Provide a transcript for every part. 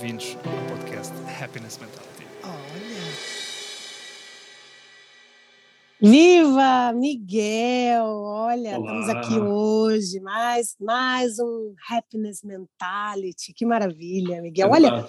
bem-vindos ao podcast Happiness Mentality. Olha. Viva, Miguel! Olha, Olá. estamos aqui hoje, mais, mais um Happiness Mentality. Que maravilha, Miguel. É Olha,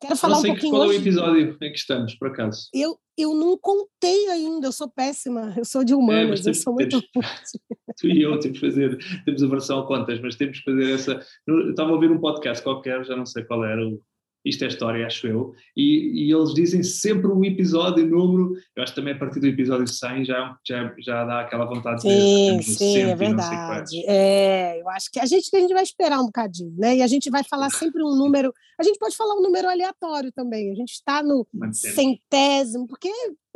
quero falar não sei um pouquinho qual é o hoje. episódio em que estamos, por acaso. Eu, eu não contei ainda, eu sou péssima, eu sou de humanas, mas eu sou muito. Tu e eu temos que fazer, temos a versão a contas, mas temos que fazer essa. Eu estava a ouvir um podcast qualquer, já não sei qual era, o Isto é História, acho eu, e, e eles dizem sempre o episódio, o número. Eu acho que também a partir do episódio 100 já, já, já dá aquela vontade de Sim, no sim, 100 é e verdade. É, eu acho que a gente, a gente vai esperar um bocadinho, né? E a gente vai falar sempre um número. A gente pode falar um número aleatório também. A gente está no centésimo, porque,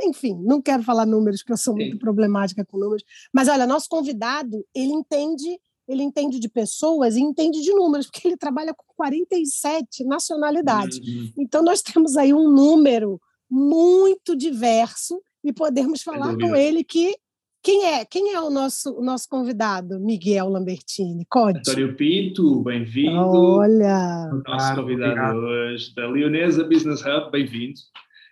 enfim, não quero falar números, porque eu sou muito Sim. problemática com números. Mas olha, nosso convidado, ele entende, ele entende de pessoas e entende de números, porque ele trabalha com 47 nacionalidades. Uhum. Então, nós temos aí um número muito diverso e podemos falar com ele que. Quem é? Quem é o nosso, o nosso convidado, Miguel Lambertini? Conte. António Pinto, bem-vindo. Olha, Nosso Ah, convidado obrigado. hoje da Leonesa Business Hub, bem-vindo.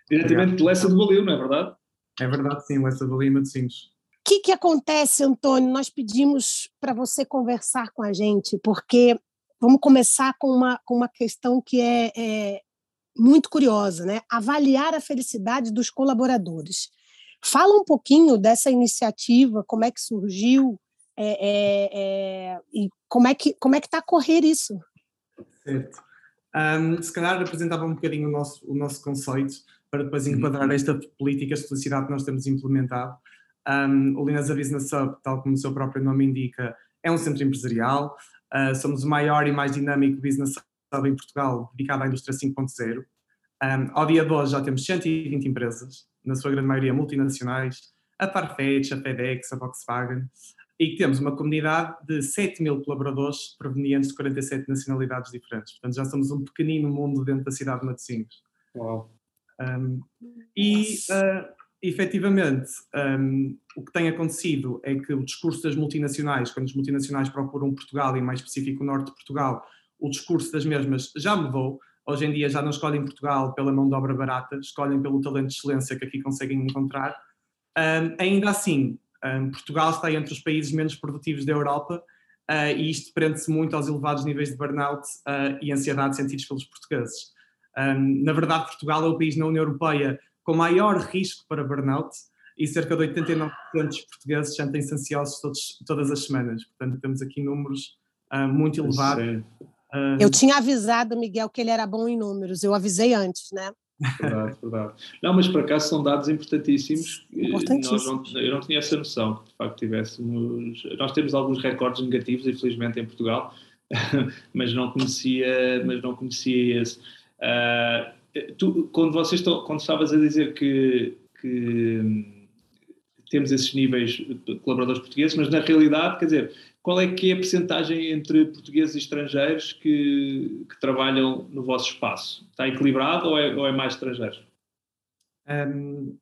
Diretamente de Lessa do Balio, não é verdade? É verdade, sim, Lessa do Lima de Sines. O que, que acontece, Antônio? Nós pedimos para você conversar com a gente, porque vamos começar com uma, com uma questão que é, é muito curiosa, né? Avaliar a felicidade dos colaboradores. Fala um pouquinho dessa iniciativa, como é que surgiu é, é, é, e como é que como é que está a correr isso? Certo. Ahm, se calhar apresentava um bocadinho o nosso, o nosso conceito para depois enquadrar esta políticas de felicidade que nós temos implementado. Ahm, o Linasa Business Hub, tal como o seu próprio nome indica, é um centro empresarial. Ah, somos o maior e mais dinâmico business hub em Portugal dedicado à indústria 5.0. Ahm, ao dia de hoje já temos 120 empresas, na sua grande maioria multinacionais, a Farfetch, a FedEx, a Volkswagen, e temos uma comunidade de 7 mil colaboradores provenientes de 47 nacionalidades diferentes. Portanto, já somos um pequenino mundo dentro da cidade de Matosinhos. Uau. Um, e, uh, efetivamente, um, o que tem acontecido é que o discurso das multinacionais, quando as multinacionais procuram Portugal, e mais específico o norte de Portugal, o discurso das mesmas já mudou. Hoje em dia já não escolhem Portugal pela mão de obra barata, escolhem pelo talento de excelência que aqui conseguem encontrar. Um, ainda assim, um, Portugal está entre os países menos produtivos da Europa uh, e isto prende-se muito aos elevados níveis de burnout uh, e ansiedade sentidos pelos portugueses. Um, na verdade, Portugal é o país na União Europeia com maior risco para burnout e cerca de 89% dos portugueses sentem-se ansiosos todos, todas as semanas. Portanto, temos aqui números uh, muito elevados. Uh, Eu tinha avisado, Miguel, que ele era bom em números. Eu avisei antes, né? verdade, verdade. Não, mas por acaso são dados importantíssimos. Eh, Importantíssimos. Nós não, eu não tinha essa noção que de facto tivéssemos. Nós temos alguns recordes negativos, infelizmente, em Portugal, mas não conhecia, mas não conhecia esse. Ah, tu, quando vocês estão, quando estavas a dizer que, que hum, temos esses níveis de colaboradores portugueses, mas na realidade, quer dizer, qual é que é a percentagem entre portugueses e estrangeiros que, que trabalham no vosso espaço? Está equilibrado ou é, ou é mais estrangeiros? um,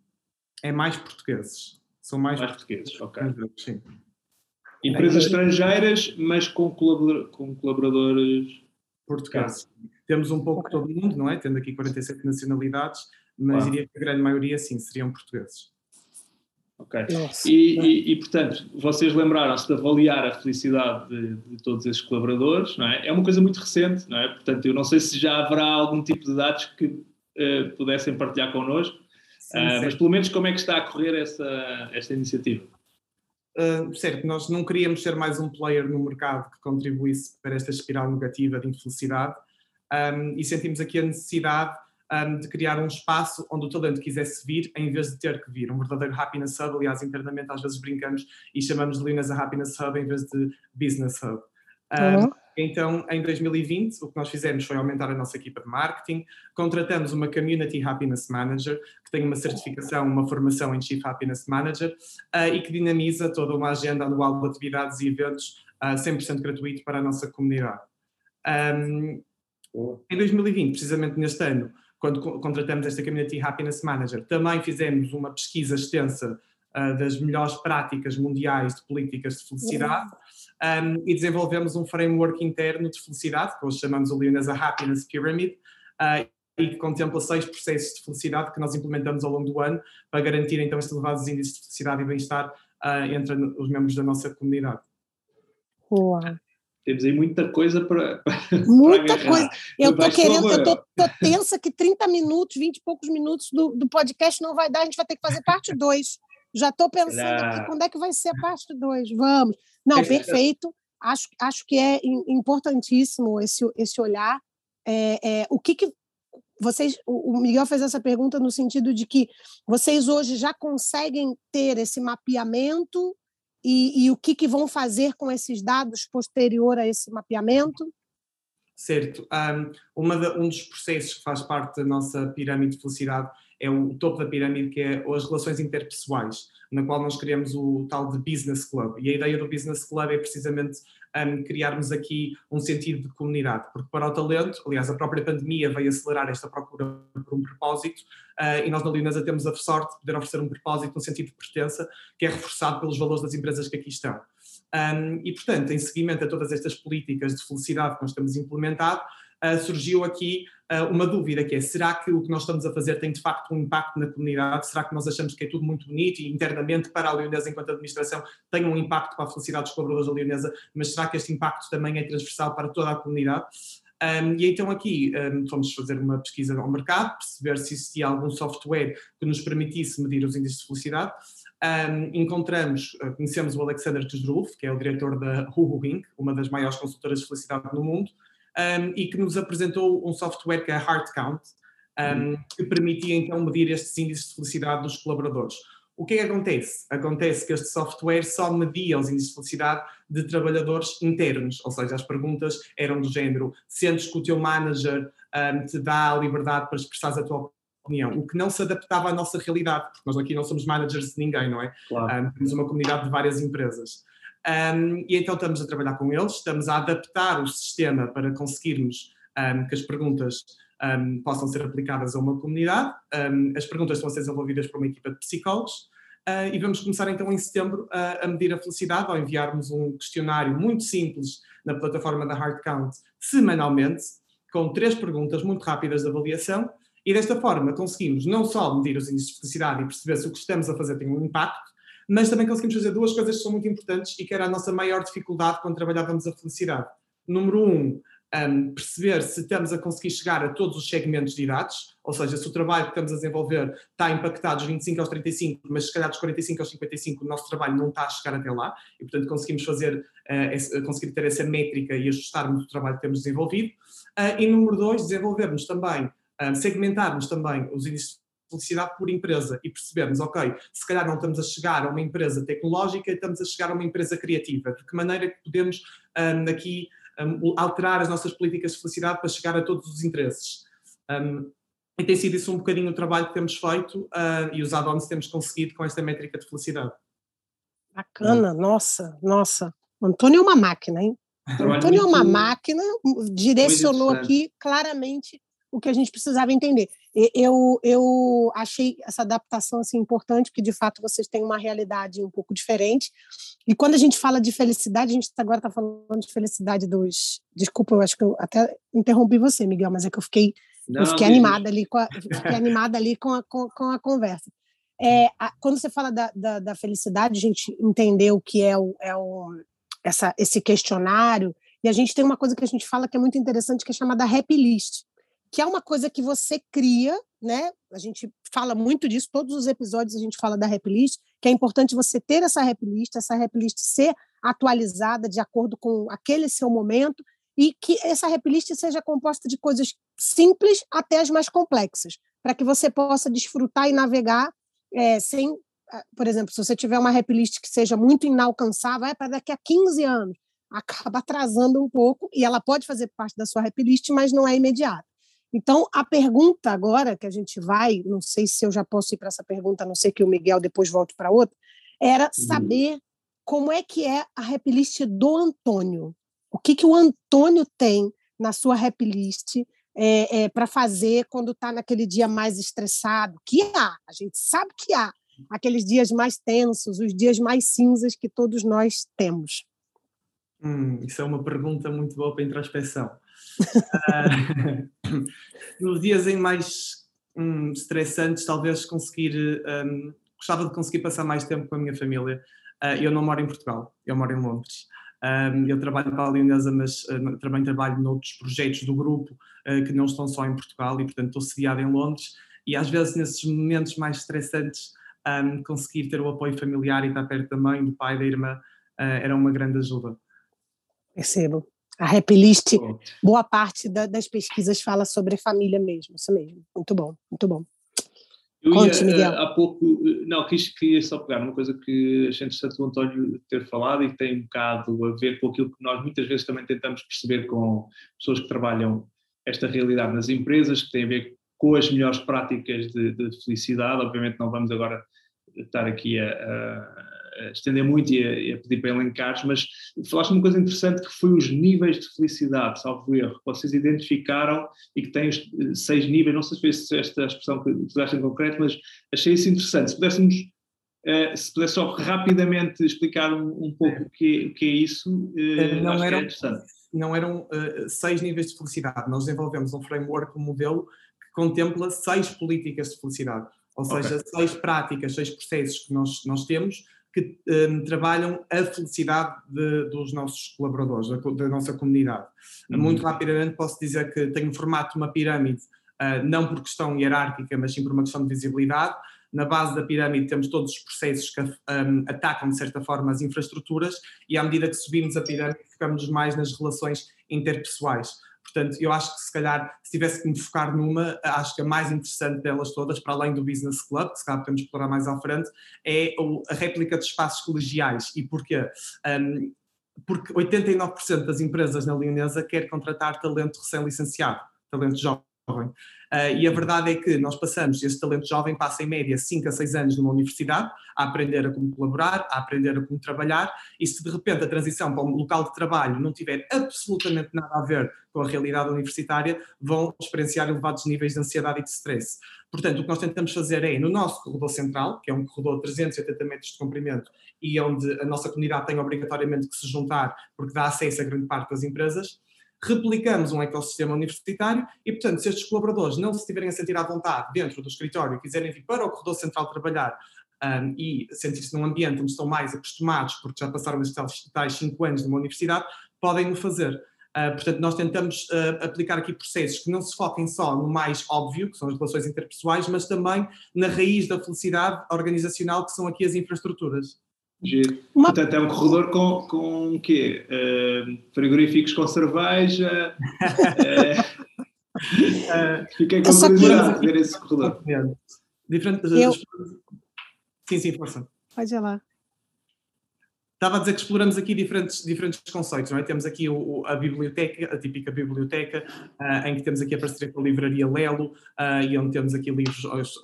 é mais portugueses. São mais, Mais portugueses, ok. sim. Empresas estrangeiras, mas com colaboradores. Portugueses. Temos um pouco todo mundo, não é? Tendo aqui 47 nacionalidades, mas Claro. diria que a grande maioria, sim, seriam portugueses. Ok. Nossa. E, e- e, portanto, vocês lembraram-se de avaliar a felicidade de, de todos esses colaboradores, não é? É uma coisa muito recente, não é? Portanto, eu não sei se já haverá algum tipo de dados que eh, pudessem partilhar connosco, Sim, certo. mas pelo menos como é que está a correr essa, esta iniciativa? Uh, certo, nós não queríamos ser mais um player no mercado que contribuísse para esta espiral negativa de infelicidade um, e sentimos aqui a necessidade um, de criar um espaço onde o talento quisesse vir em vez de ter que vir. Um verdadeiro happiness hub, aliás, internamente às vezes brincamos e chamamos de Linas a happiness hub em vez de business hub. Um, Uhum. Então, em 2020, o que nós fizemos foi aumentar a nossa equipa de marketing, contratamos uma Community Happiness Manager, que tem uma certificação, uma formação em Chief Happiness Manager, ah, e que dinamiza toda uma agenda anual de atividades e eventos ah, 100% gratuito para a nossa comunidade. Um, em 2020, precisamente neste ano, quando co- contratamos esta Community Happiness Manager, também fizemos uma pesquisa extensa ah, das melhores práticas mundiais de políticas de felicidade um, e desenvolvemos um framework interno de felicidade, que hoje chamamos o Leonesa Happiness Pyramid, uh, e que contempla seis processos de felicidade que nós implementamos ao longo do ano para garantir então estes elevados índices de felicidade e bem-estar uh, entre os membros da nossa comunidade. Uau. Temos aí muita coisa para. Muita coisa. Eu estou querendo, eu estou tensa que 30 minutos, 20 e poucos minutos do, do podcast não vai dar, a gente vai ter que fazer parte 2. Já estou pensando aqui quando é que vai ser a parte 2. Vamos. Não, perfeito. Acho, acho que é importantíssimo esse, esse olhar. É, é, o que, que vocês, o Miguel fez essa pergunta no sentido de que vocês hoje já conseguem ter esse mapeamento e, e o que, que vão fazer com esses dados posterior a esse mapeamento? Certo. Um, um dos processos que faz parte da nossa pirâmide de felicidade é o topo da pirâmide, que é as relações interpessoais, na qual nós criamos o tal de Business Club. E a ideia do Business Club é precisamente um, criarmos aqui um sentido de comunidade, porque para o talento, aliás, a própria pandemia veio acelerar esta procura por um propósito, uh, e nós na Leonesa temos a sorte de poder oferecer um propósito, um sentido de pertença, que é reforçado pelos valores das empresas que aqui estão. Um, e, portanto, em seguimento a todas estas políticas de felicidade que nós temos implementado, surgiu aqui uh, uma dúvida que é, será que o que nós estamos a fazer tem de facto um impacto na comunidade? Será que nós achamos que é tudo muito bonito e internamente para a Leonesa enquanto administração tem um impacto para a felicidade dos colaboradores da Leonesa, mas será que este impacto também é transversal para toda a comunidade? Um, e então aqui um, fomos fazer uma pesquisa ao mercado, perceber se existia algum software que nos permitisse medir os índices de felicidade. Um, encontramos, uh, conhecemos o Alexander Tzruf, que é o diretor da Huhu Inc., uma das maiores consultoras de felicidade no mundo, um, e que nos apresentou um software que é a HeartCount, um, uhum. que permitia então medir estes índices de felicidade dos colaboradores. O que é que acontece? Acontece que este software só media os índices de felicidade de trabalhadores internos, ou seja, as perguntas eram do género: sentes que o teu manager um, te dá a liberdade para expressar a tua opinião, o que não se adaptava à nossa realidade, porque nós aqui não somos managers de ninguém, não é? Claro. Um, temos uma comunidade de várias empresas. Um, e então estamos a trabalhar com eles, estamos a adaptar o sistema para conseguirmos um, que as perguntas um, possam ser aplicadas a uma comunidade. as perguntas estão a ser desenvolvidas por uma equipa de psicólogos. Uh, e vamos começar então em setembro a, a medir a felicidade ao enviarmos um questionário muito simples na plataforma da HeartCount semanalmente, com três perguntas muito rápidas de avaliação. E desta forma conseguimos não só medir os índices de felicidade e perceber se o que estamos a fazer tem um impacto, mas também conseguimos fazer duas coisas que são muito importantes e que era a nossa maior dificuldade quando trabalhávamos a felicidade. Número um, um, perceber se estamos a conseguir chegar a todos os segmentos de idades, ou seja, se o trabalho que estamos a desenvolver está impactado dos 25 aos 35, mas se calhar dos 45 aos 55 o nosso trabalho não está a chegar até lá, e portanto conseguimos fazer, uh, esse, conseguir ter essa métrica e ajustarmos o trabalho que temos desenvolvido. Uh, e número dois, desenvolvermos também, uh, segmentarmos também os índices felicidade por empresa e percebermos, ok, se calhar não estamos a chegar a uma empresa tecnológica, estamos a chegar a uma empresa criativa. De que maneira que podemos um, aqui um, alterar as nossas políticas de felicidade para chegar a todos os interesses? Um, e tem sido isso um bocadinho o trabalho que temos feito uh, e os add-ons temos conseguido com esta métrica de felicidade. Bacana, nossa, nossa. Antônio é uma máquina, hein? Antônio é uma máquina, direcionou aqui claramente o que a gente precisava entender. Eu, eu achei essa adaptação assim, importante, porque de fato vocês têm uma realidade um pouco diferente. E quando a gente fala de felicidade, a gente agora está falando de felicidade dos. Desculpa, eu acho que eu até interrompi você, Miguel, mas é que eu fiquei, Não, eu fiquei animada ali com a, fiquei animada ali com a, com, com a conversa. É, a, quando você fala da, da, da, felicidade, a gente entendeu o que é, o, é o, essa, esse questionário, e a gente tem uma coisa que a gente fala que é muito interessante, que é chamada happy list que é uma coisa que você cria, né? A gente fala muito disso, todos os episódios a gente fala da rap list, que é importante você ter essa rap list, essa rap list ser atualizada de acordo com aquele seu momento e que essa rap list seja composta de coisas simples até as mais complexas, para que você possa desfrutar e navegar é, sem, ah, por exemplo, se você tiver uma rap list que seja muito inalcançável, é para daqui a 15 anos, acaba atrasando um pouco e ela pode fazer parte da sua rap list, mas não é imediata. Então, a pergunta agora que a gente vai, não sei se eu já posso ir para essa pergunta, a não sei que o Miguel depois volte para outra, era uhum. saber como é que é a rap list do Antônio. O que, que o Antônio tem na sua rap list é, é, para fazer quando está naquele dia mais estressado? Que há, a gente sabe que há aqueles dias mais tensos, os dias mais cinzas que todos nós temos. Hum, isso é uma pergunta muito boa para introspeção. uh, nos dias em mais um, estressantes, talvez conseguir, um, gostava de conseguir passar mais tempo com a minha família. Uh, eu não moro em Portugal, eu moro em Londres. Um, eu trabalho para a Leonesa, mas uh, também trabalho noutros projetos do grupo uh, que não estão só em Portugal e, portanto, estou sediado em Londres. E às vezes, nesses momentos mais estressantes, um, conseguir ter o apoio familiar e estar perto da mãe, do pai, da irmã, era uma grande ajuda. Percebo. A Happy List, boa parte da, das pesquisas fala sobre família mesmo, isso mesmo. Muito bom, muito bom. Eu Conte, ia, Miguel. Há pouco, não, quis, queria só pegar uma coisa que achei interessante o António ter falado e que tem um bocado a ver com aquilo que nós muitas vezes também tentamos perceber com pessoas que trabalham esta realidade nas empresas, que tem a ver com as melhores práticas de, de felicidade. Obviamente não vamos agora estar aqui a, a estender muito e a, e a, pedir para elencares, mas falaste uma coisa interessante que foi os níveis de felicidade, salvo erro, que vocês identificaram e que têm os eh, seis níveis, não sei se foi esta expressão que usaste em concreto, mas achei isso interessante. Se pudéssemos, uh, se pudesse só rapidamente explicar um, um pouco o que, o que é isso, uh, não eram, é interessante. Não eram uh, seis níveis de felicidade, nós desenvolvemos um framework, um modelo que contempla seis políticas de felicidade, ou seja, okay. seis práticas, seis processos que nós, nós temos que um, trabalham a felicidade de, dos nossos colaboradores, da, da nossa comunidade. Uhum. Muito rapidamente posso dizer que tem um formato de uma pirâmide, uh, não por questão hierárquica, mas sim por uma questão de visibilidade. Na base da pirâmide temos todos os processos que um, atacam, de certa forma, as infraestruturas, e à medida que subimos a pirâmide, focamos mais nas relações interpessoais. Portanto, eu acho que se calhar, se tivesse que me focar numa, acho que a mais interessante delas todas, para além do Business Club, que se calhar podemos explorar mais à frente, é a réplica de espaços colegiais. E porquê? Um, porque 89% das empresas na Leonesa quer contratar talento recém-licenciado, talento jovem. Uh, e a verdade é que nós passamos, este talento jovem passa em média 5 a 6 anos numa universidade, a aprender a como colaborar, a aprender a como trabalhar, e se de repente a transição para um local de trabalho não tiver absolutamente nada a ver com a realidade universitária, vão experienciar elevados níveis de ansiedade e de stress. Portanto, o que nós tentamos fazer é, no nosso corredor central, que é um corredor de 380 metros de comprimento e onde a nossa comunidade tem obrigatoriamente que se juntar, porque dá acesso a grande parte das empresas, replicamos um ecossistema universitário e, portanto, se estes colaboradores não se estiverem a sentir à vontade dentro do escritório e quiserem vir para o corredor central trabalhar um, e sentir-se num ambiente onde estão mais acostumados, porque já passaram estes tais cinco anos numa universidade, podem o fazer. Uh, portanto, nós tentamos uh, aplicar aqui processos que não se foquem só no mais óbvio, que são as relações interpessoais, mas também na raiz da felicidade organizacional, que são aqui as infraestruturas. Uma... Portanto, é um corredor com, com o quê? Uh, frigoríficos com cerveja. uh, fiquei com curiosidade de ver esse corredor. Diferente das, Eu... Sim, sim, força. Pode ir lá. Estava a dizer que exploramos aqui diferentes, diferentes conceitos, não é? Temos aqui o, a biblioteca, a típica biblioteca, uh, em que temos aqui a parceria com a livraria Lelo, uh, e onde temos aqui livros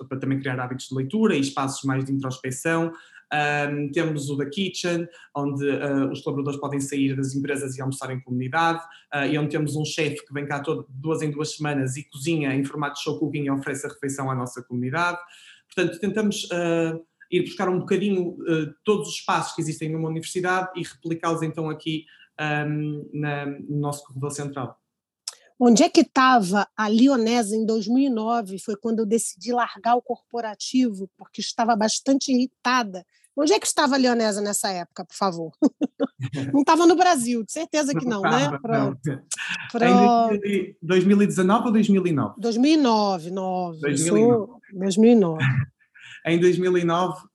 para também criar hábitos de leitura e espaços mais de introspeção. Um, temos o da Kitchen, onde uh, os colaboradores podem sair das empresas e almoçar em comunidade, uh, e onde temos um chefe que vem cá todo, duas em duas semanas e cozinha em formato de show cooking e oferece a refeição à nossa comunidade. Portanto, tentamos uh, ir buscar um bocadinho todos os espaços que existem numa universidade e replicá-los então aqui um, na, no nosso corredor central. Onde é que estava a Lionesa em 2009? Foi quando eu decidi largar o corporativo, porque estava bastante irritada Onde é que estava a Leonesa nessa época, por favor? não estava no Brasil, de certeza que não, né? Pronto. Pronto. Em 2019 ou 2009? 2009, 9. 2009. 2009. em 2009, uh,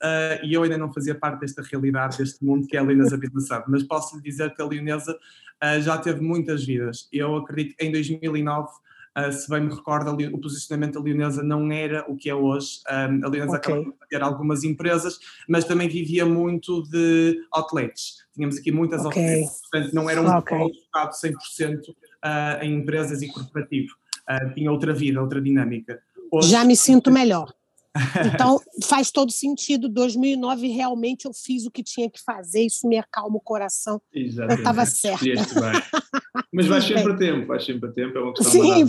e eu ainda não fazia parte desta realidade, deste mundo que é a Leonesa Hub, mas posso lhe dizer que a Leonesa uh, já teve muitas vidas. Eu acredito que em 2009 Uh, se bem me recordo, o posicionamento da Leonesa não era o que é hoje. Um, a Leonesa okay. acabou de ter algumas empresas, mas também vivia muito de outlets. Tínhamos aqui muitas okay. outlets, portanto não era um okay. focado 100% uh, em empresas e corporativo. Uh, tinha outra vida, outra dinâmica. Hoje, Já me sinto melhor. Então, faz todo sentido. 2009, realmente, eu fiz o que tinha que fazer, isso me acalma o coração. Exatamente. Eu estava certa. Mas vai sempre a tempo, vai sempre a tempo, é uma questão Sim,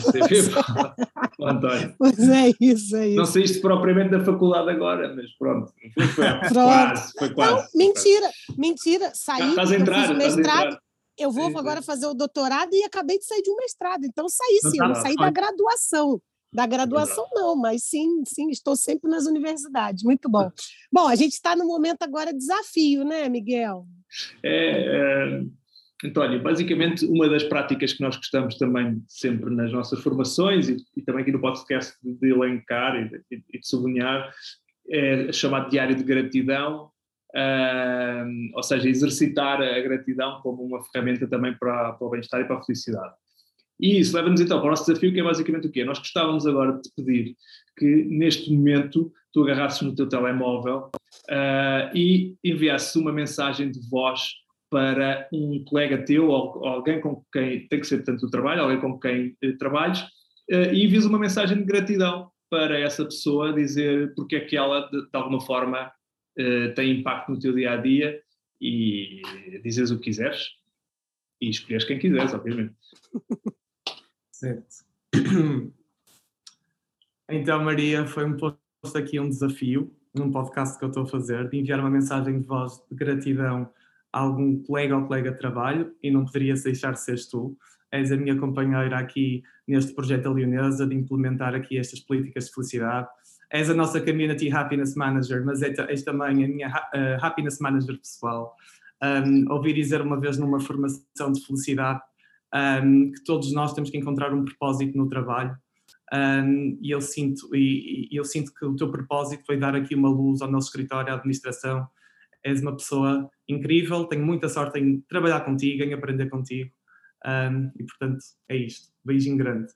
António. Pois é isso, é isso. Não saíste propriamente da faculdade agora, mas pronto, foi, foi, pronto. quase, foi quase. Não, mentira, mentira, saí, estás a entrar, fiz mestrado, eu vou Sim, agora sim. fazer o doutorado e acabei de sair de um mestrado. Então, saí sim, eu não Fantástico. saí da graduação. Da graduação, não, mas sim, sim, estou sempre nas universidades. Muito bom. Bom, a gente está no momento agora desafio, né, Miguel? É, é, António, basicamente uma das práticas que nós gostamos também sempre nas nossas formações e, e também aqui no podcast de, de elencar e de, e de sublinhar é chamado diário de gratidão, ah, ou seja, exercitar a gratidão como uma ferramenta também para, para o bem-estar e para a felicidade. E isso leva-nos então para o nosso desafio, que é basicamente o quê? Nós gostávamos agora de te pedir que neste momento tu agarrasses no teu telemóvel ah, e enviasses uma mensagem de voz para um colega teu ou, ou alguém com quem tem que ser tanto o trabalho, alguém com quem eh, trabalhes, eh, e envias uma mensagem de gratidão para essa pessoa, dizer porque é que ela de, de alguma forma eh, tem impacto no teu dia a dia e dizes o que quiseres e escolheres quem quiseres, obviamente. Certo. Então, Maria, foi-me posto aqui um desafio, num podcast que eu estou a fazer, de enviar uma mensagem de voz de gratidão a algum colega ou colega de trabalho, e não poderia deixar de seres tu. És a minha companheira aqui neste projeto Leonesa, de implementar aqui estas políticas de felicidade. És a nossa Community Happiness Manager, mas é és também a minha Happiness Manager pessoal. Um, ouvi dizer uma vez numa formação de felicidade um, que todos nós temos que encontrar um propósito no trabalho. Um, e eu sinto e, e, eu sinto que o teu propósito foi dar aqui uma luz ao nosso escritório, à administração. És uma pessoa incrível, tenho muita sorte em trabalhar contigo, em aprender contigo. Um, e portanto é isto. Beijinho grande.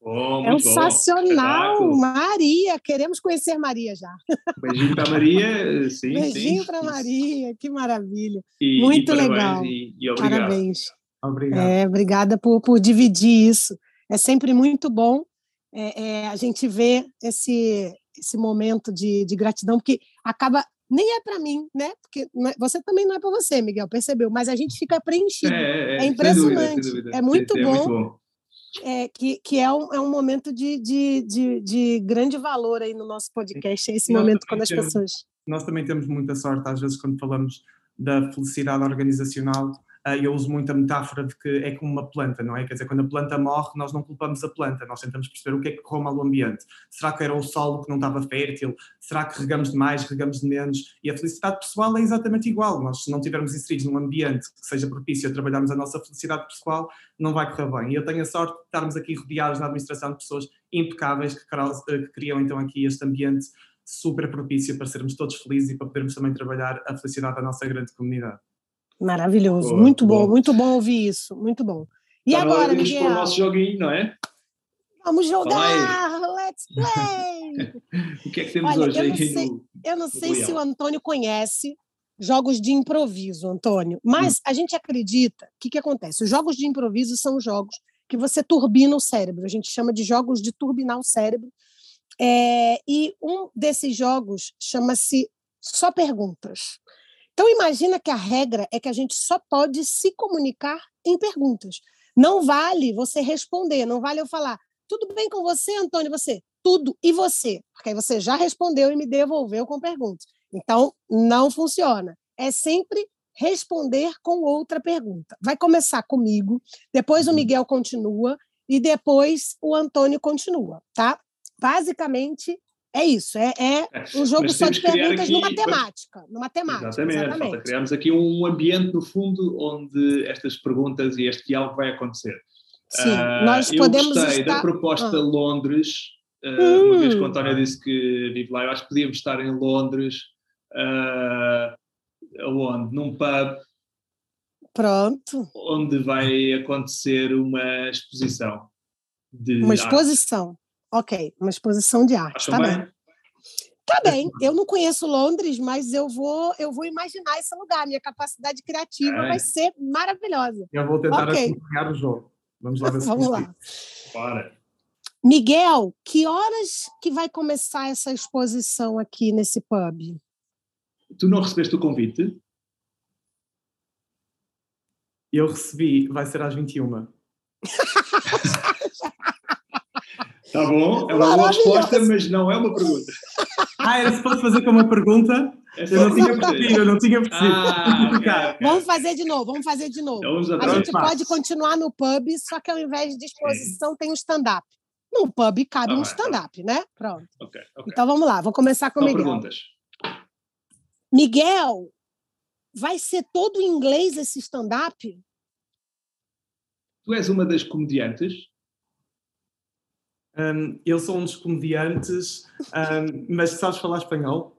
Oh, é sensacional, Maria. Queremos conhecer Maria já. Beijinho para Maria, sim. Beijinho para Maria, que maravilha. E, Muito e legal. E, e obrigado. Parabéns. Obrigado. É, obrigada por, por dividir isso. É sempre muito bom é, é, a gente ver esse, esse momento de, de gratidão, porque acaba nem é para mim, né? Porque é, você também não é para você, Miguel, percebeu? Mas a gente fica preenchido. É, é impressionante. Sem dúvida, sem dúvida. É muito é, bom. Muito bom. É, que, que é, um, é um momento de, de, de, de grande valor aí no nosso podcast, é esse nós momento quando as temos, pessoas. Nós também temos muita sorte, às vezes, quando falamos da felicidade organizacional, eu uso muito a metáfora de que é como uma planta, não é? Quer dizer, quando a planta morre, nós não culpamos a planta, nós tentamos perceber o que é que correu mal o ambiente. Será que era o solo que não estava fértil? Será que regamos demais, regamos de menos? E a felicidade pessoal é exatamente igual. Nós, se não estivermos inseridos num ambiente que seja propício a trabalharmos a nossa felicidade pessoal, não vai correr bem. E eu tenho a sorte de estarmos aqui rodeados na administração de pessoas impecáveis que, que criam então aqui este ambiente super propício para sermos todos felizes e para podermos também trabalhar a felicidade da nossa grande comunidade. Maravilhoso, muito bom, boa. muito bom ouvir isso, muito bom. E tá agora, vamos Miguel? para o nosso joguinho, não é? Vamos jogar, let's play! o que é que temos Olha, hoje eu aí não sei, no, Eu não sei se o Antônio conhece jogos de improviso, Antônio, mas hum. a gente acredita, o que, que acontece? Os jogos de improviso são jogos que você turbina o cérebro, a gente chama de jogos de turbinar o cérebro, é, e um desses jogos chama-se Só Perguntas. Então, imagina que a regra é que a gente só pode se comunicar em perguntas. Não vale você responder, não vale eu falar, tudo bem com você, Antônio? Você, tudo. E você? Porque aí você já respondeu e me devolveu com perguntas. Então, não funciona. É sempre responder com outra pergunta. Vai começar comigo, depois o Miguel continua e depois o Antônio continua, tá? Basicamente, é isso, é, é um jogo só de perguntas aqui, numa temática. Numa temática exatamente, exatamente. Falta criarmos aqui um ambiente, no fundo, onde estas perguntas e este diálogo vai acontecer. Sim, uh, nós podemos eu gostei estar... da proposta ah. Londres, uh, hum. uma vez que o António disse que vive lá, eu acho que podíamos estar em Londres, uh, onde? Num pub. Pronto. Onde vai acontecer uma exposição. De uma exposição. Arte. Ok, uma exposição de arte, Acho tá bem? bem. Tá bem, eu não conheço Londres, mas eu vou, eu vou imaginar esse lugar. Minha capacidade criativa É. vai ser maravilhosa. Eu vou tentar Ok. acompanhar o jogo. Vamos lá ver se Vamos lá. Bora. Miguel, que horas que vai começar essa exposição aqui nesse pub? Tu não recebeste o convite? Eu recebi, vai ser às 21. Tá bom, é uma boa resposta, mas não é uma pergunta. Ah, era suposto fazer com uma pergunta? É Eu não tinha percebido, eu não tinha percebido. Ah, ok, Cara, ok. Vamos fazer de novo, vamos fazer de novo. Então A gente pode continuar no pub, só que ao invés de exposição tem o stand-up. No pub cabe Ah, um tá. stand-up, né? Pronto. Ok, ok. Então vamos lá, vou começar com o Miguel. perguntas. Miguel, vai ser todo em inglês esse stand-up? Tu és uma das comediantes? Hum, eu sou um dos comediantes, hum, mas sabes falar espanhol?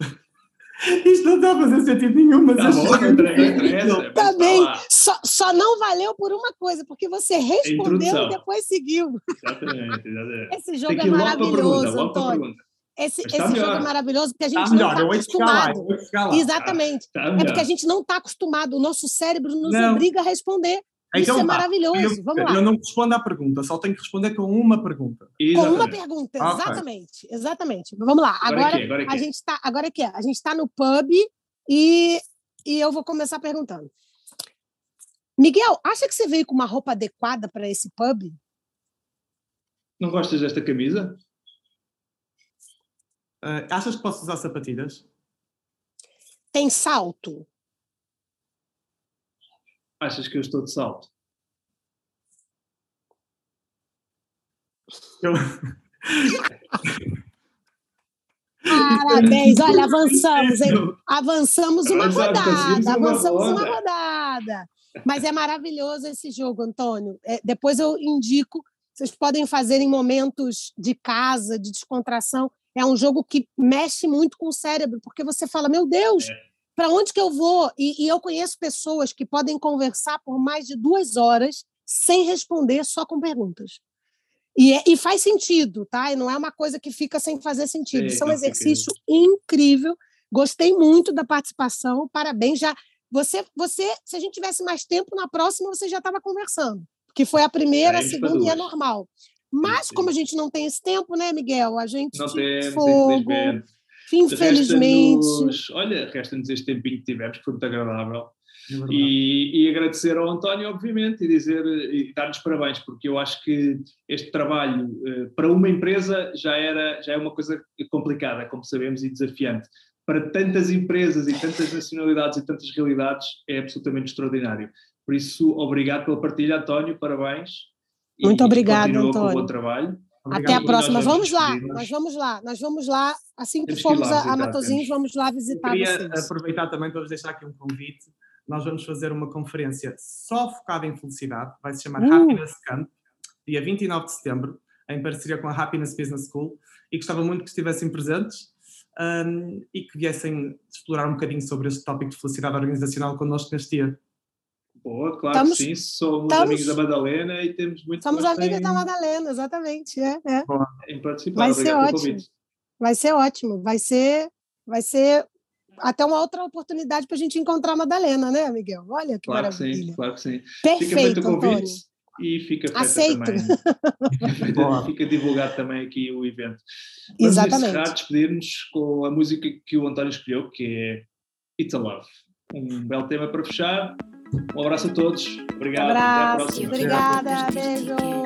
Isto não está a fazer sentido nenhum, mas Tá acho bom, que- não interessa, não interessa, mas Tá tá bem, só, só não valeu por uma coisa, porque você respondeu e depois seguiu. Exatamente, exatamente. Esse jogo é pergunta, maravilhoso, logo para a Antônio. pergunta. Esse, tá esse jogo é maravilhoso porque a gente Está não está acostumado. lá. Exatamente. Tá É porque a gente não está acostumado, o nosso cérebro nos Não. obriga a responder. Isso Então é vá, maravilhoso. Eu, Vamos lá. eu não respondo à pergunta, só tenho que responder com uma pergunta. Com uma Exatamente. pergunta, Ah, ok. exatamente, exatamente. Vamos lá. Agora é Agora, que é, agora é a gente está, agora que é? A gente está no pub e, e eu vou começar perguntando. Miguel, acha que você veio com uma roupa adequada para esse pub? Não gostas desta camisa? Ah, achas que posso usar sapatilhas? Tem salto? Achas que eu estou de salto? Eu- Parabéns, olha, avançamos, hein? Avançamos uma rodada, avançamos uma roda. rodada. Mas é maravilhoso esse jogo, Antônio. É, depois eu indico, vocês podem fazer em momentos de casa, de descontração. É um jogo que mexe muito com o cérebro, porque você fala, meu Deus, É. para onde que eu vou? E, e eu conheço pessoas que podem conversar por mais de duas horas sem responder, só com perguntas. E, é- e faz sentido, tá? E não é uma coisa que fica sem fazer sentido. Sim, Isso é um exercício incrível. Gostei muito da participação. Parabéns. Já você, você, se a gente tivesse mais tempo na próxima, você já estava conversando, porque foi a primeira, a Três para segunda e é normal. Mas sim. como a gente não tem esse tempo, né, Miguel? A gente Não temos, fogo, infelizmente. Infelizmente. Resta-nos- Olha, resta-nos este tempinho que tivemos, que foi muito agradável. É. E, e agradecer ao António, obviamente, e dizer e dar-nos parabéns, porque eu acho que este trabalho eh, para uma empresa já era já é uma coisa complicada, como sabemos, e desafiante. Para tantas empresas e tantas nacionalidades e tantas realidades é absolutamente extraordinário. Por isso, obrigado pela partilha, António, parabéns. Muito obrigado, continua com o bom trabalho. Obrigado Até a próxima. nós vamos lá, nós vamos lá, nós vamos lá. Assim que que formos lá a, a Matosinhos, vamos lá Eu visitar queria vocês. aproveitar também para vos deixar aqui um convite. Nós vamos fazer uma conferência só focada em felicidade, vai se chamar Uh. Happiness Camp, dia 29 de setembro, em parceria com a Happiness Business School, e gostava muito que estivessem presentes hum, e que viessem explorar um bocadinho sobre este tópico de felicidade organizacional connosco neste dia. Boa, claro Estamos- que sim, somos estamos- amigos da Madalena e temos muito Somos amigas em, da Madalena, exatamente. É, é. em participar. Vai ser ótimo. convite. Vai ser ótimo. Vai ser, vai ser até uma outra oportunidade para a gente encontrar a Madalena, né, Miguel? Olha que Claro que maravilha. sim, claro que sim. Fica Perfeito, feito o Antônio. convite e fica feita Aceito. também. Fica, fica divulgado também aqui o evento. Vamos Exatamente. encerrar, despedir-nos com a música que o António escolheu, que é It's a Love. Um belo tema para fechar. Um abraço a todos. Obrigado. Até à Abraço. próxima. Obrigada. Per dirti Beijo.